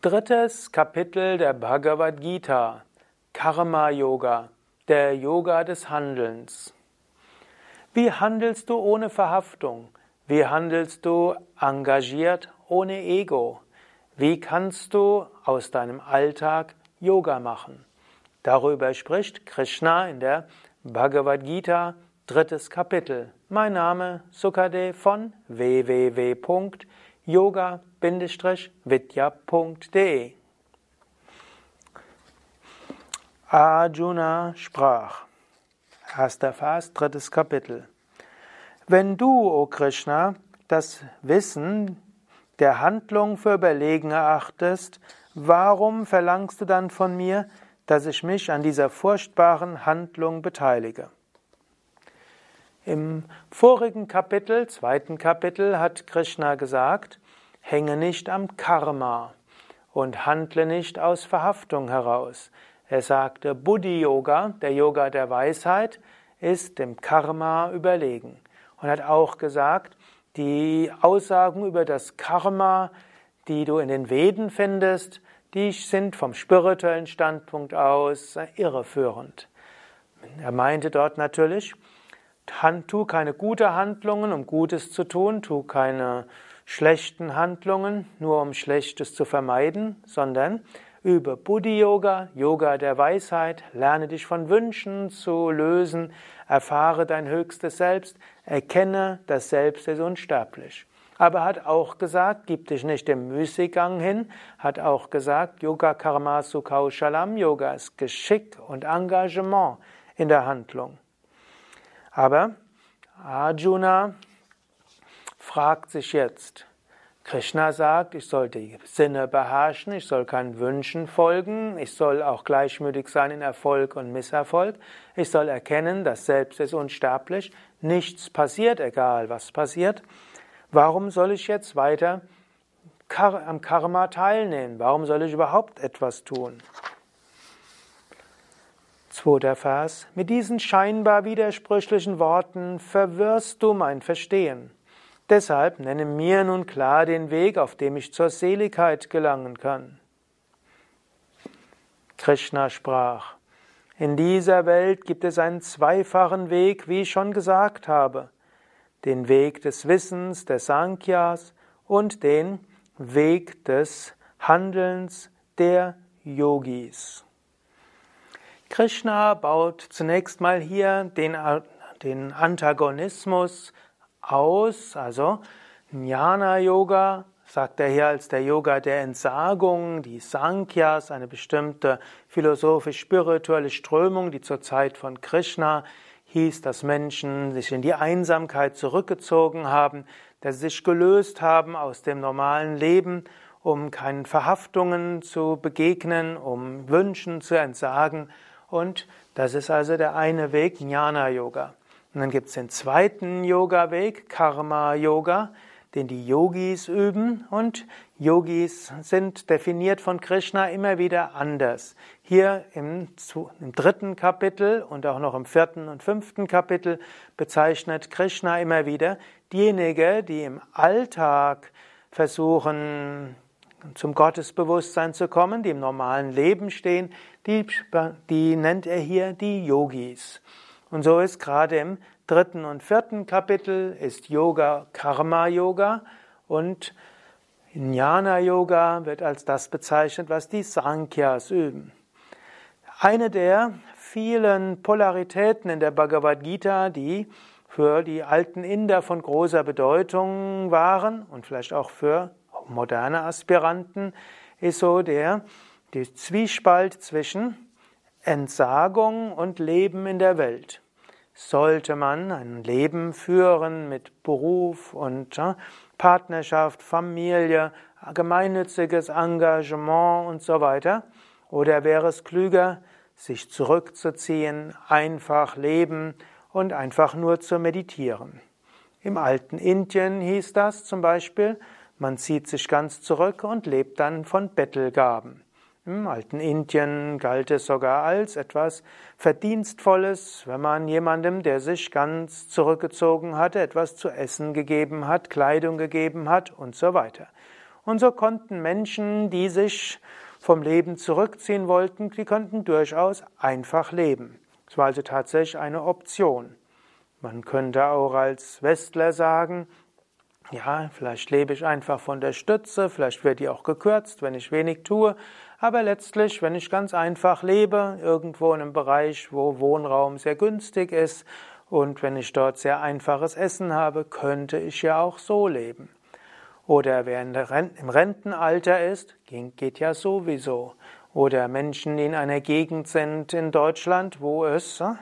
Drittes Kapitel der Bhagavad Gita. Karma Yoga, der Yoga des Handelns. Wie handelst du ohne Verhaftung? Wie handelst du engagiert ohne Ego? Wie kannst du aus deinem Alltag Yoga machen? Darüber spricht Krishna in der Bhagavad Gita, drittes Kapitel. Mein Name Sukade von www.yoga-vidya.de Arjuna sprach. Erster Vers, drittes Kapitel. Wenn du, o Krishna, das Wissen der Handlung für überlegen erachtest, warum verlangst du dann von mir, dass ich mich an dieser furchtbaren Handlung beteilige? Im vorigen Kapitel, zweiten Kapitel, hat Krishna gesagt, hänge nicht am Karma und handle nicht aus Verhaftung heraus. Er sagte, Buddhi Yoga, der Yoga der Weisheit, ist dem Karma überlegen. Und hat auch gesagt, die Aussagen über das Karma, die du in den Veden findest, die sind vom spirituellen Standpunkt aus irreführend. Er meinte dort natürlich, tu keine gute Handlungen, um Gutes zu tun, tu keine schlechten Handlungen, nur um Schlechtes zu vermeiden, sondern Übe Buddhi-Yoga, Yoga der Weisheit, lerne dich von Wünschen zu lösen, erfahre dein höchstes Selbst, erkenne, das Selbst ist unsterblich. Aber hat auch gesagt, gib dich nicht dem Müßiggang hin, hat auch gesagt, Yoga Karma Sukhau Shalam, Yoga ist Geschick und Engagement in der Handlung. Aber Arjuna fragt sich jetzt, Krishna sagt, ich soll die Sinne beherrschen, ich soll keinen Wünschen folgen, ich soll auch gleichmütig sein in Erfolg und Misserfolg, ich soll erkennen, dass Selbst ist unsterblich, nichts passiert, egal was passiert. Warum soll ich jetzt weiter am Karma teilnehmen? Warum soll ich überhaupt etwas tun? Zweiter Vers. Mit diesen scheinbar widersprüchlichen Worten verwirrst du mein Verstehen. Deshalb nenne mir nun klar den Weg, auf dem ich zur Seligkeit gelangen kann. Krishna sprach, in dieser Welt gibt es einen zweifachen Weg, wie ich schon gesagt habe, den Weg des Wissens, des Sankhyas und den Weg des Handelns der Yogis. Krishna baut zunächst mal hier den, den Antagonismus aus. Also Jnana Yoga sagt er hier als der Yoga der Entsagung, die Sankhyas, eine bestimmte philosophisch-spirituelle Strömung, die zur Zeit von Krishna hieß, dass Menschen sich in die Einsamkeit zurückgezogen haben, dass sie sich gelöst haben aus dem normalen Leben, um keinen Verhaftungen zu begegnen, um Wünschen zu entsagen. Und das ist also der eine Weg, Jnana Yoga. Und dann gibt es den zweiten Yoga-Weg, Karma-Yoga, den die Yogis üben. Und Yogis sind definiert von Krishna immer wieder anders. Hier im, im, dritten Kapitel und auch noch im vierten und fünften Kapitel bezeichnet Krishna immer wieder diejenigen, die im Alltag versuchen, zum Gottesbewusstsein zu kommen, die im normalen Leben stehen, die, die nennt er hier die Yogis. Und so ist gerade im dritten und vierten Kapitel ist Yoga Karma Yoga und Jnana Yoga wird als das bezeichnet, was die Sankhyas üben. Eine der vielen Polaritäten in der Bhagavad Gita, die für die alten Inder von großer Bedeutung waren und vielleicht auch für moderne Aspiranten, ist so der, der Zwiespalt zwischen Entsagung und Leben in der Welt. Sollte man ein Leben führen mit Beruf und ja, Partnerschaft, Familie, gemeinnütziges Engagement und so weiter? Oder wäre es klüger, sich zurückzuziehen, einfach leben und einfach nur zu meditieren? Im alten Indien hieß das zum Beispiel, man zieht sich ganz zurück und lebt dann von Bettelgaben. Im alten Indien galt es sogar als etwas Verdienstvolles, wenn man jemandem, der sich ganz zurückgezogen hatte, etwas zu essen gegeben hat, Kleidung gegeben hat und so weiter. Und so konnten Menschen, die sich vom Leben zurückziehen wollten, die konnten durchaus einfach leben. Es war also tatsächlich eine Option. Man könnte auch als Westler sagen, ja, vielleicht lebe ich einfach von der Stütze, vielleicht wird die auch gekürzt, wenn ich wenig tue, aber letztlich, wenn ich ganz einfach lebe, irgendwo in einem Bereich, wo Wohnraum sehr günstig ist und wenn ich dort sehr einfaches Essen habe, könnte ich ja auch so leben. Oder wer im Rentenalter ist, geht ja sowieso. Oder Menschen, die in einer Gegend sind in Deutschland, wo es äh,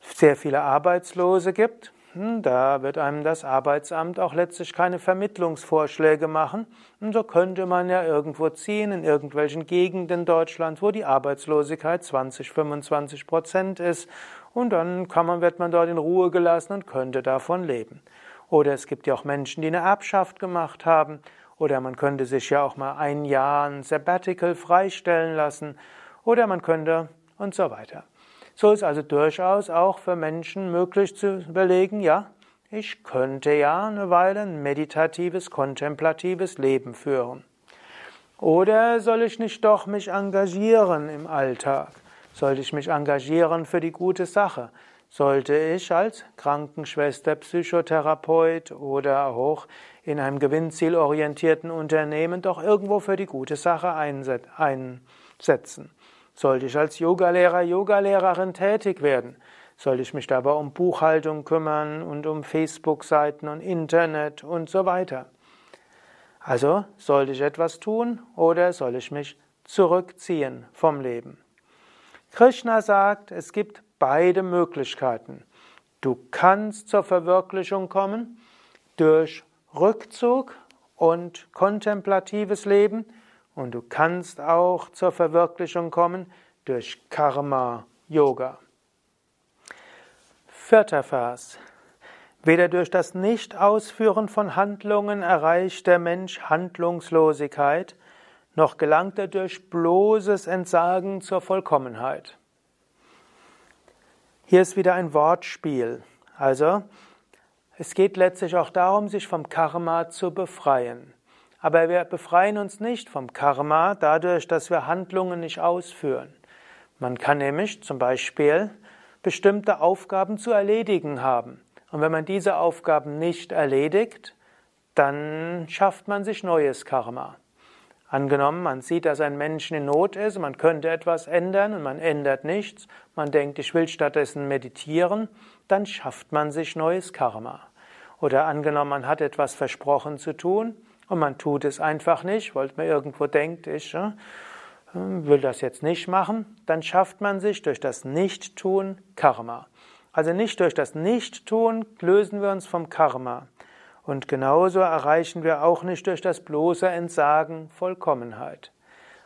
sehr viele Arbeitslose gibt, da wird einem das Arbeitsamt auch letztlich keine Vermittlungsvorschläge machen. Und so könnte man ja irgendwo ziehen, in irgendwelchen Gegenden Deutschlands, wo die Arbeitslosigkeit 20, 25 Prozent ist. Und dann kann man, wird man dort in Ruhe gelassen und könnte davon leben. Oder es gibt ja auch Menschen, die eine Erbschaft gemacht haben. Oder man könnte sich ja auch mal ein Jahr ein Sabbatical freistellen lassen. Oder man könnte und so weiter. So ist also durchaus auch für Menschen möglich zu überlegen, ja, ich könnte ja eine Weile ein meditatives, kontemplatives Leben führen. Oder soll ich nicht doch mich engagieren im Alltag? Sollte ich mich engagieren für die gute Sache? Sollte ich als Krankenschwester, Psychotherapeut oder auch in einem gewinnzielorientierten Unternehmen doch irgendwo für die gute Sache einsetzen? Sollte ich als Yogalehrer, Yogalehrerin tätig werden? Sollte ich mich dabei um Buchhaltung kümmern und um Facebook-Seiten und Internet und so weiter? Also, sollte ich etwas tun oder soll ich mich zurückziehen vom Leben? Krishna sagt, es gibt beide Möglichkeiten. Du kannst zur Verwirklichung kommen durch Rückzug und kontemplatives Leben und du kannst auch zur Verwirklichung kommen durch Karma Yoga. Vierter Vers. Weder durch das Nicht-Ausführen von Handlungen erreicht der Mensch Handlungslosigkeit, noch gelangt er durch bloßes Entsagen zur Vollkommenheit. Hier ist wieder ein Wortspiel. Also, es geht letztlich auch darum, sich vom Karma zu befreien. Aber wir befreien uns nicht vom Karma dadurch, dass wir Handlungen nicht ausführen. Man kann nämlich zum Beispiel bestimmte Aufgaben zu erledigen haben. Und wenn man diese Aufgaben nicht erledigt, dann schafft man sich neues Karma. Angenommen, man sieht, dass ein Mensch in Not ist, man könnte etwas ändern und man ändert nichts, man denkt, ich will stattdessen meditieren, dann schafft man sich neues Karma. Oder angenommen, man hat etwas versprochen zu tun, und man tut es einfach nicht, weil man irgendwo denkt, ich äh, will das jetzt nicht machen, dann schafft man sich durch das Nichttun Karma. Also nicht durch das Nichttun lösen wir uns vom Karma. Und genauso erreichen wir auch nicht durch das bloße Entsagen Vollkommenheit.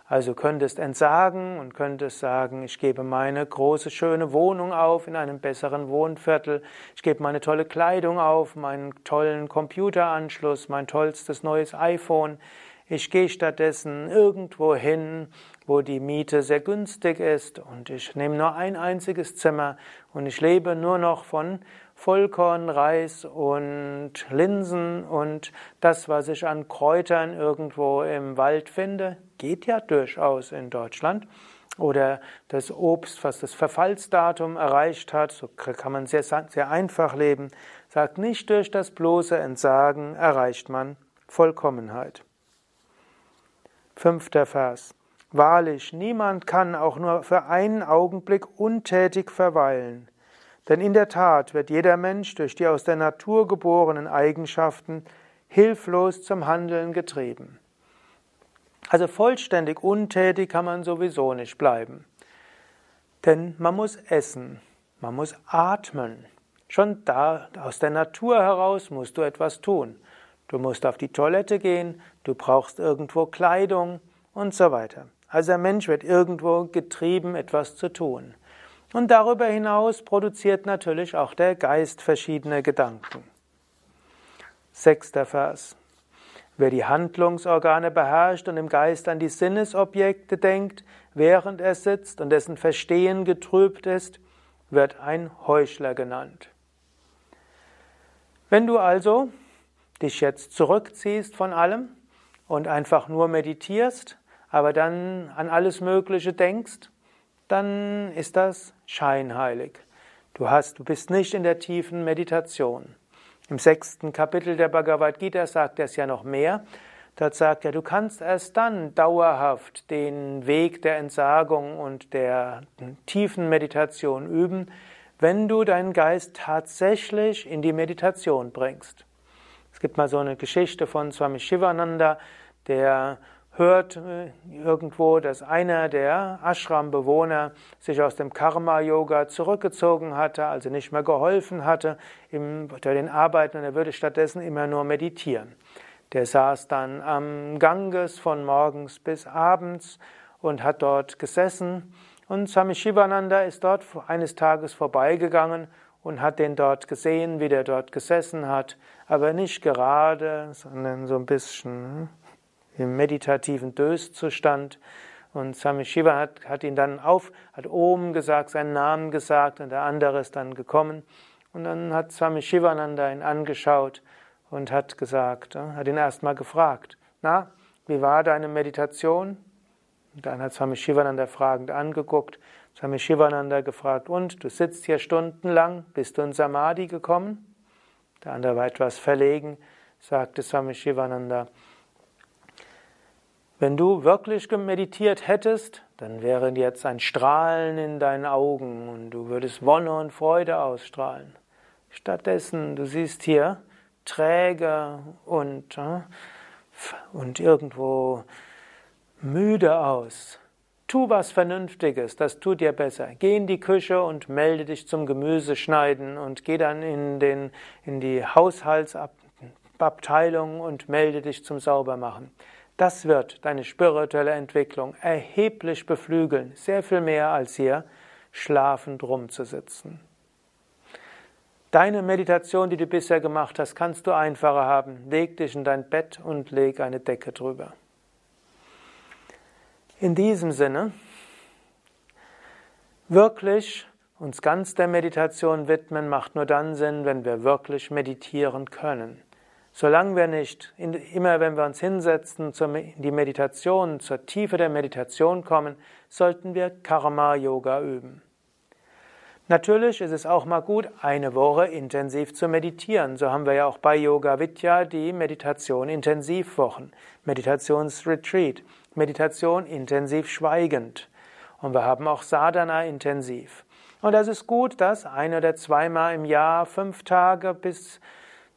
Also könntest entsagen und könntest sagen, ich gebe meine große, schöne Wohnung auf in einem besseren Wohnviertel, ich gebe meine tolle Kleidung auf, meinen tollen Computeranschluss, mein tollstes neues iPhone. Ich gehe stattdessen irgendwo hin, wo die Miete sehr günstig ist und ich nehme nur ein einziges Zimmer und ich lebe nur noch von Vollkorn, Reis und Linsen und das, was ich an Kräutern irgendwo im Wald finde, geht ja durchaus in Deutschland. Oder das Obst, was das Verfallsdatum erreicht hat, so kann man sehr, sehr einfach leben, sagt nicht durch das bloße Entsagen erreicht man Vollkommenheit. Fünfter Vers. Wahrlich, niemand kann auch nur für einen Augenblick untätig verweilen. Denn in der Tat wird jeder Mensch durch die aus der Natur geborenen Eigenschaften hilflos zum Handeln getrieben. Also vollständig untätig kann man sowieso nicht bleiben. Denn man muss essen, man muss atmen. Schon da aus der Natur heraus musst du etwas tun. Du musst auf die Toilette gehen, du brauchst irgendwo Kleidung und so weiter. Also der Mensch wird irgendwo getrieben, etwas zu tun. Und darüber hinaus produziert natürlich auch der Geist verschiedene Gedanken. Sechster Vers. Wer die Handlungsorgane beherrscht und im Geist an die Sinnesobjekte denkt, während er sitzt und dessen Verstehen getrübt ist, wird ein Heuchler genannt. Wenn du also dich jetzt zurückziehst von allem und einfach nur meditierst, aber dann an alles Mögliche denkst, dann ist das scheinheilig. Du hast, du bist nicht in der tiefen Meditation. Im sechsten Kapitel der Bhagavad Gita sagt er es ja noch mehr. Dort sagt er, du kannst erst dann dauerhaft den Weg der Entsagung und der tiefen Meditation üben, wenn du deinen Geist tatsächlich in die Meditation bringst. Es gibt mal so eine Geschichte von Swami Shivananda, der hört äh, irgendwo, dass einer der Ashram-Bewohner sich aus dem Karma-Yoga zurückgezogen hatte, also nicht mehr geholfen hatte unter den Arbeiten und er würde stattdessen immer nur meditieren. Der saß dann am Ganges von morgens bis abends und hat dort gesessen und Swami Shivananda ist dort eines Tages vorbeigegangen und hat den dort gesehen, wie der dort gesessen hat, aber nicht gerade, sondern so ein bisschen im meditativen Döszustand. Und Swami Shiva hat, hat ihn dann auf, hat oben gesagt, seinen Namen gesagt und der andere ist dann gekommen. Und dann hat Swami Shivananda ihn angeschaut und hat gesagt, äh, hat ihn erstmal gefragt, na, wie war deine Meditation? Und dann hat Swami Shivananda fragend angeguckt. Swami Shivananda gefragt, und du sitzt hier stundenlang, bist du in Samadhi gekommen? Der andere war etwas verlegen, sagte Swami Shivananda, wenn du wirklich meditiert hättest, dann wäre jetzt ein Strahlen in deinen Augen und du würdest Wonne und Freude ausstrahlen. Stattdessen, du siehst hier träge und, äh, und irgendwo müde aus. Tu was Vernünftiges, das tut dir besser. Geh in die Küche und melde dich zum Gemüseschneiden und geh dann in, den, in die Haushaltsabteilung und melde dich zum Saubermachen. Das wird deine spirituelle Entwicklung erheblich beflügeln, sehr viel mehr als hier schlafend rumzusitzen. Deine Meditation, die du bisher gemacht hast, kannst du einfacher haben. Leg dich in dein Bett und leg eine Decke drüber. In diesem Sinne, wirklich uns ganz der Meditation widmen, macht nur dann Sinn, wenn wir wirklich meditieren können. Solange wir nicht, immer wenn wir uns hinsetzen, in die Meditation, zur Tiefe der Meditation kommen, sollten wir Karma-Yoga üben. Natürlich ist es auch mal gut, eine Woche intensiv zu meditieren. So haben wir ja auch bei Yoga Vidya die Meditation Intensivwochen, Meditationsretreat, Meditation intensiv schweigend. Und wir haben auch Sadhana intensiv. Und es ist gut, das ein oder zweimal im Jahr, fünf Tage bis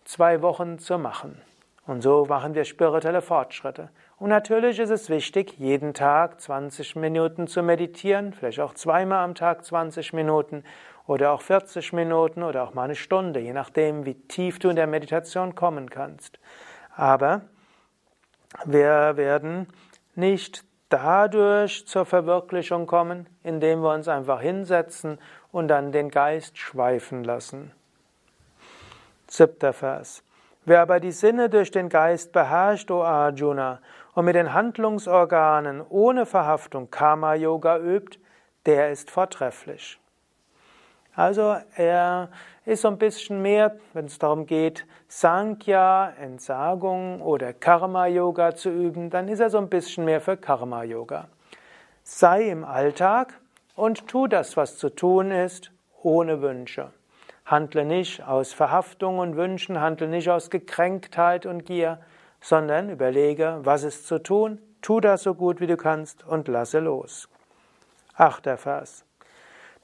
zwei Wochen zu machen. Und so machen wir spirituelle Fortschritte. Und natürlich ist es wichtig, jeden Tag 20 Minuten zu meditieren, vielleicht auch zweimal am Tag 20 Minuten oder auch 40 Minuten oder auch mal eine Stunde, je nachdem, wie tief du in der Meditation kommen kannst. Aber wir werden nicht dadurch zur Verwirklichung kommen, indem wir uns einfach hinsetzen und dann den Geist schweifen lassen. Siebter Vers. Wer aber die Sinne durch den Geist beherrscht, o Arjuna, und mit den Handlungsorganen ohne Verhaftung Karma-Yoga übt, der ist vortrefflich. Also er ist so ein bisschen mehr, wenn es darum geht, Sankhya, Entsagung oder Karma-Yoga zu üben, dann ist er so ein bisschen mehr für Karma-Yoga. Sei im Alltag und tu das, was zu tun ist, ohne Wünsche. Handle nicht aus Verhaftung und Wünschen, handle nicht aus Gekränktheit und Gier, sondern überlege, was ist zu tun, tu das so gut wie du kannst und lasse los. Achter Vers.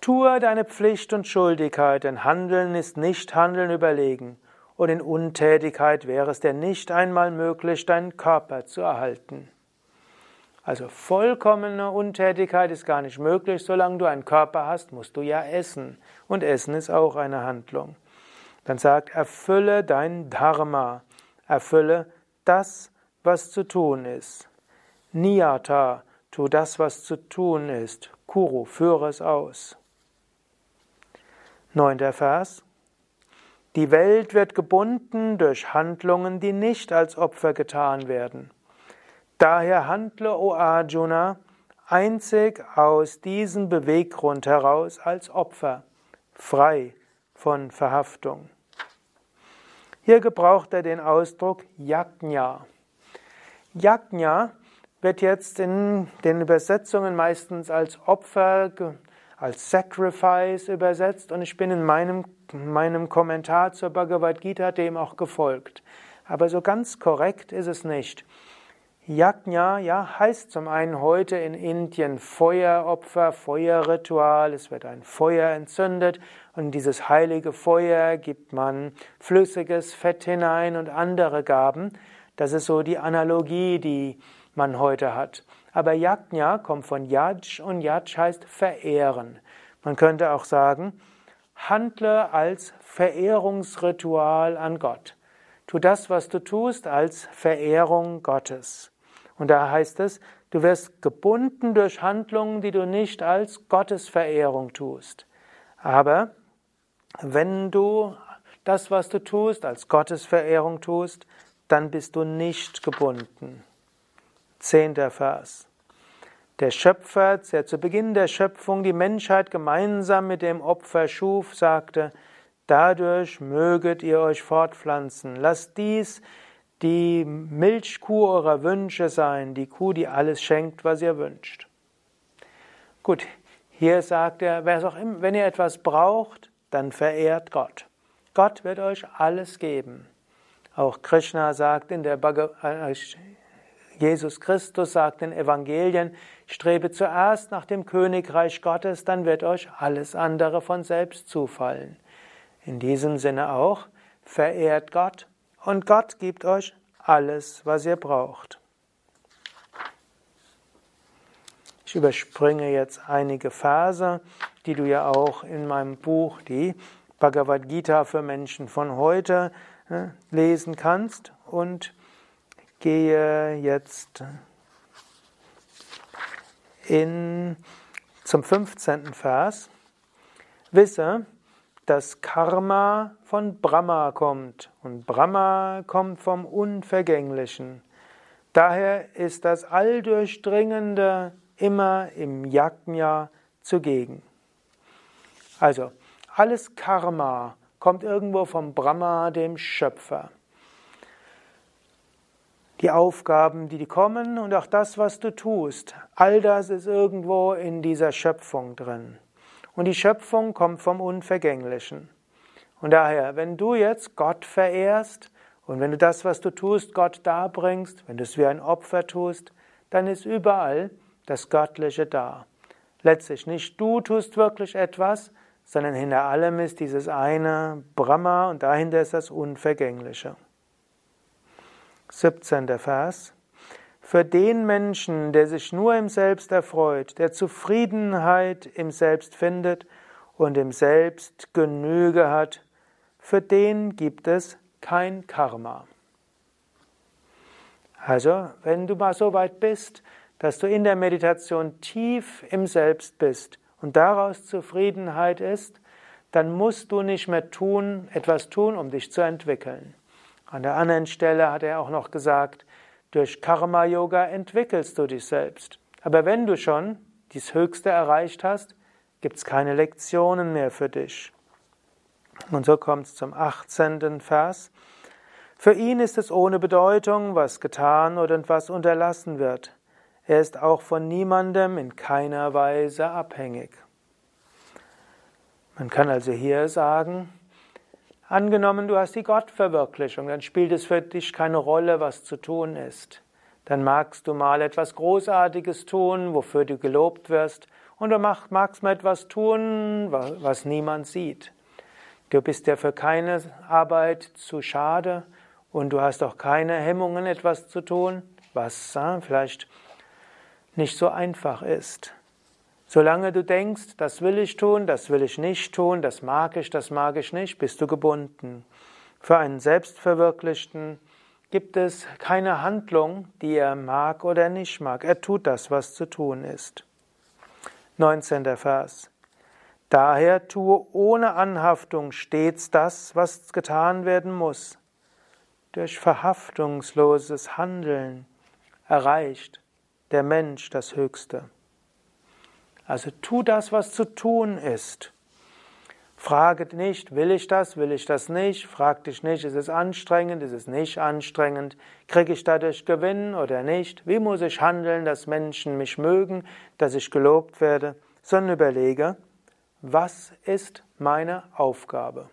Tue deine Pflicht und Schuldigkeit, denn Handeln ist nicht Handeln überlegen, und in Untätigkeit wäre es dir nicht einmal möglich, deinen Körper zu erhalten. Also vollkommene Untätigkeit ist gar nicht möglich. Solange du einen Körper hast, musst du ja essen. Und Essen ist auch eine Handlung. Dann sagt, erfülle dein Dharma. Erfülle das, was zu tun ist. Niyata, tu das, was zu tun ist. Kuru, führe es aus. Neunter Vers. Die Welt wird gebunden durch Handlungen, die nicht als Opfer getan werden. Daher handle, o Arjuna, einzig aus diesem Beweggrund heraus als Opfer, frei von Verhaftung. Hier gebraucht er den Ausdruck Yajna. Yajna wird jetzt in den Übersetzungen meistens als Opfer, als Sacrifice übersetzt und ich bin in meinem, meinem Kommentar zur Bhagavad Gita dem auch gefolgt. Aber so ganz korrekt ist es nicht. Yajna, ja, heißt zum einen heute in Indien Feueropfer, Feuerritual, es wird ein Feuer entzündet und dieses heilige Feuer gibt man flüssiges Fett hinein und andere Gaben. Das ist so die Analogie, die man heute hat. Aber Yajna kommt von Yaj und Yaj heißt verehren. Man könnte auch sagen, handle als Verehrungsritual an Gott. Tu das, was du tust, als Verehrung Gottes. Und da heißt es, du wirst gebunden durch Handlungen, die du nicht als Gottesverehrung tust. Aber wenn du das, was du tust, als Gottesverehrung tust, dann bist du nicht gebunden. Zehnter Vers. Der Schöpfer, der zu Beginn der Schöpfung die Menschheit gemeinsam mit dem Opfer schuf, sagte, Dadurch möget ihr euch fortpflanzen. Lasst dies die Milchkuh eurer Wünsche sein, die Kuh, die alles schenkt, was ihr wünscht. Gut, hier sagt er, wenn ihr etwas braucht, dann verehrt Gott. Gott wird euch alles geben. Auch Krishna sagt in der Bhagavad äh, Jesus Christus sagt in Evangelien, strebe zuerst nach dem Königreich Gottes, dann wird euch alles andere von selbst zufallen. In diesem Sinne auch, verehrt Gott und Gott gibt euch alles, was ihr braucht. Ich überspringe jetzt einige Verse, die du ja auch in meinem Buch, die Bhagavad Gita für Menschen von heute, ne, lesen kannst und gehe jetzt in, zum 15. Vers. Wisse, dass Karma von Brahma kommt und Brahma kommt vom Unvergänglichen. Daher ist das Alldurchdringende immer im Yajna zugegen. Also, alles Karma kommt irgendwo vom Brahma, dem Schöpfer. Die Aufgaben, die kommen und auch das, was du tust, all das ist irgendwo in dieser Schöpfung drin. Und die Schöpfung kommt vom Unvergänglichen. Und daher, wenn du jetzt Gott verehrst und wenn du das, was du tust, Gott darbringst, wenn du es wie ein Opfer tust, dann ist überall das Göttliche da. Letztlich nicht du tust wirklich etwas, sondern hinter allem ist dieses eine Brahma und dahinter ist das Unvergängliche. 17. Vers. Für den Menschen, der sich nur im Selbst erfreut, der Zufriedenheit im Selbst findet und im Selbst Genüge hat, für den gibt es kein Karma. Also, wenn du mal so weit bist, dass du in der Meditation tief im Selbst bist und daraus Zufriedenheit ist, dann musst du nicht mehr tun, etwas tun, um dich zu entwickeln. An der anderen Stelle hat er auch noch gesagt, durch Karma Yoga entwickelst du dich selbst. Aber wenn du schon dies Höchste erreicht hast, gibt es keine Lektionen mehr für dich. Und so kommt es zum 18. Vers. Für ihn ist es ohne Bedeutung, was getan oder was unterlassen wird. Er ist auch von niemandem in keiner Weise abhängig. Man kann also hier sagen, Angenommen, du hast die Gottverwirklichung, dann spielt es für dich keine Rolle, was zu tun ist. Dann magst du mal etwas Großartiges tun, wofür du gelobt wirst, und du magst mal etwas tun, was niemand sieht. Du bist dir für keine Arbeit zu schade und du hast auch keine Hemmungen, etwas zu tun, was äh, vielleicht nicht so einfach ist. Solange du denkst, das will ich tun, das will ich nicht tun, das mag ich, das mag ich nicht, bist du gebunden. Für einen Selbstverwirklichten gibt es keine Handlung, die er mag oder nicht mag. Er tut das, was zu tun ist. 19. Vers. Daher tue ohne Anhaftung stets das, was getan werden muss. Durch verhaftungsloses Handeln erreicht der Mensch das Höchste. Also tu das, was zu tun ist. Frage nicht, will ich das, will ich das nicht? Frag dich nicht, ist es anstrengend, ist es nicht anstrengend? Kriege ich dadurch Gewinn oder nicht? Wie muss ich handeln, dass Menschen mich mögen, dass ich gelobt werde? Sondern überlege, was ist meine Aufgabe?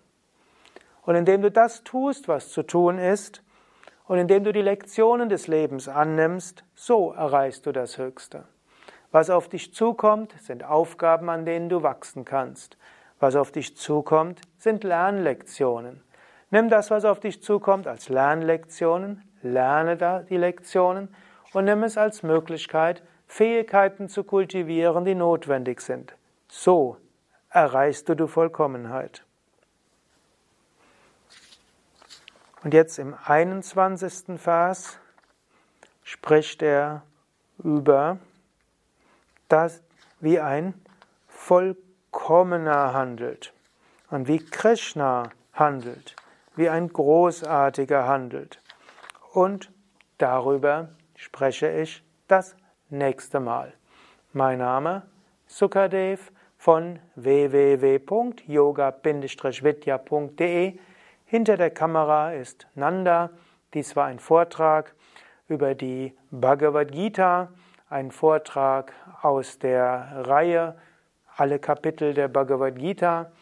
Und indem du das tust, was zu tun ist, und indem du die Lektionen des Lebens annimmst, so erreichst du das Höchste. Was auf dich zukommt, sind Aufgaben, an denen du wachsen kannst. Was auf dich zukommt, sind Lernlektionen. Nimm das, was auf dich zukommt, als Lernlektionen, lerne da die Lektionen und nimm es als Möglichkeit, Fähigkeiten zu kultivieren, die notwendig sind. So erreichst du die Vollkommenheit. Und jetzt im 21. Vers spricht er über das, wie ein vollkommener handelt und wie Krishna handelt, wie ein Großartiger handelt. Und darüber spreche ich das nächste Mal. Mein Name Sukadev von www.yoga-vidya.de. Hinter der Kamera ist Nanda. Dies war ein Vortrag über die Bhagavad Gita, ein Vortrag aus der Reihe alle Kapitel der Bhagavad Gita.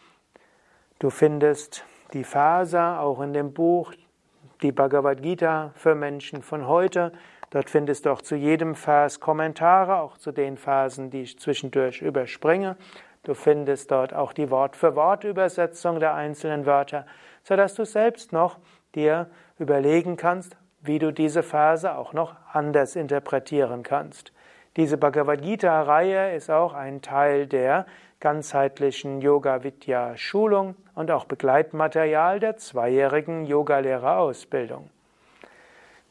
Du findest die Verse auch in dem Buch Die Bhagavad Gita für Menschen von heute. Dort findest du auch zu jedem Vers Kommentare, auch zu den Versen, die ich zwischendurch überspringe. Du findest dort auch die Wort-für-Wort-Übersetzung der einzelnen Wörter, sodass du selbst noch dir überlegen kannst, wie du diese Verse auch noch anders interpretieren kannst. Diese Bhagavad Gita-Reihe ist auch ein Teil der ganzheitlichen Yoga-Vidya-Schulung und auch Begleitmaterial der zweijährigen Yogalehrerausbildung.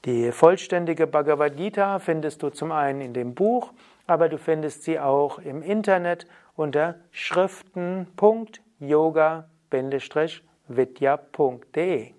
Die vollständige Bhagavad Gita findest du zum einen in dem Buch, aber du findest sie auch im Internet unter schriften.yoga-vidya.de.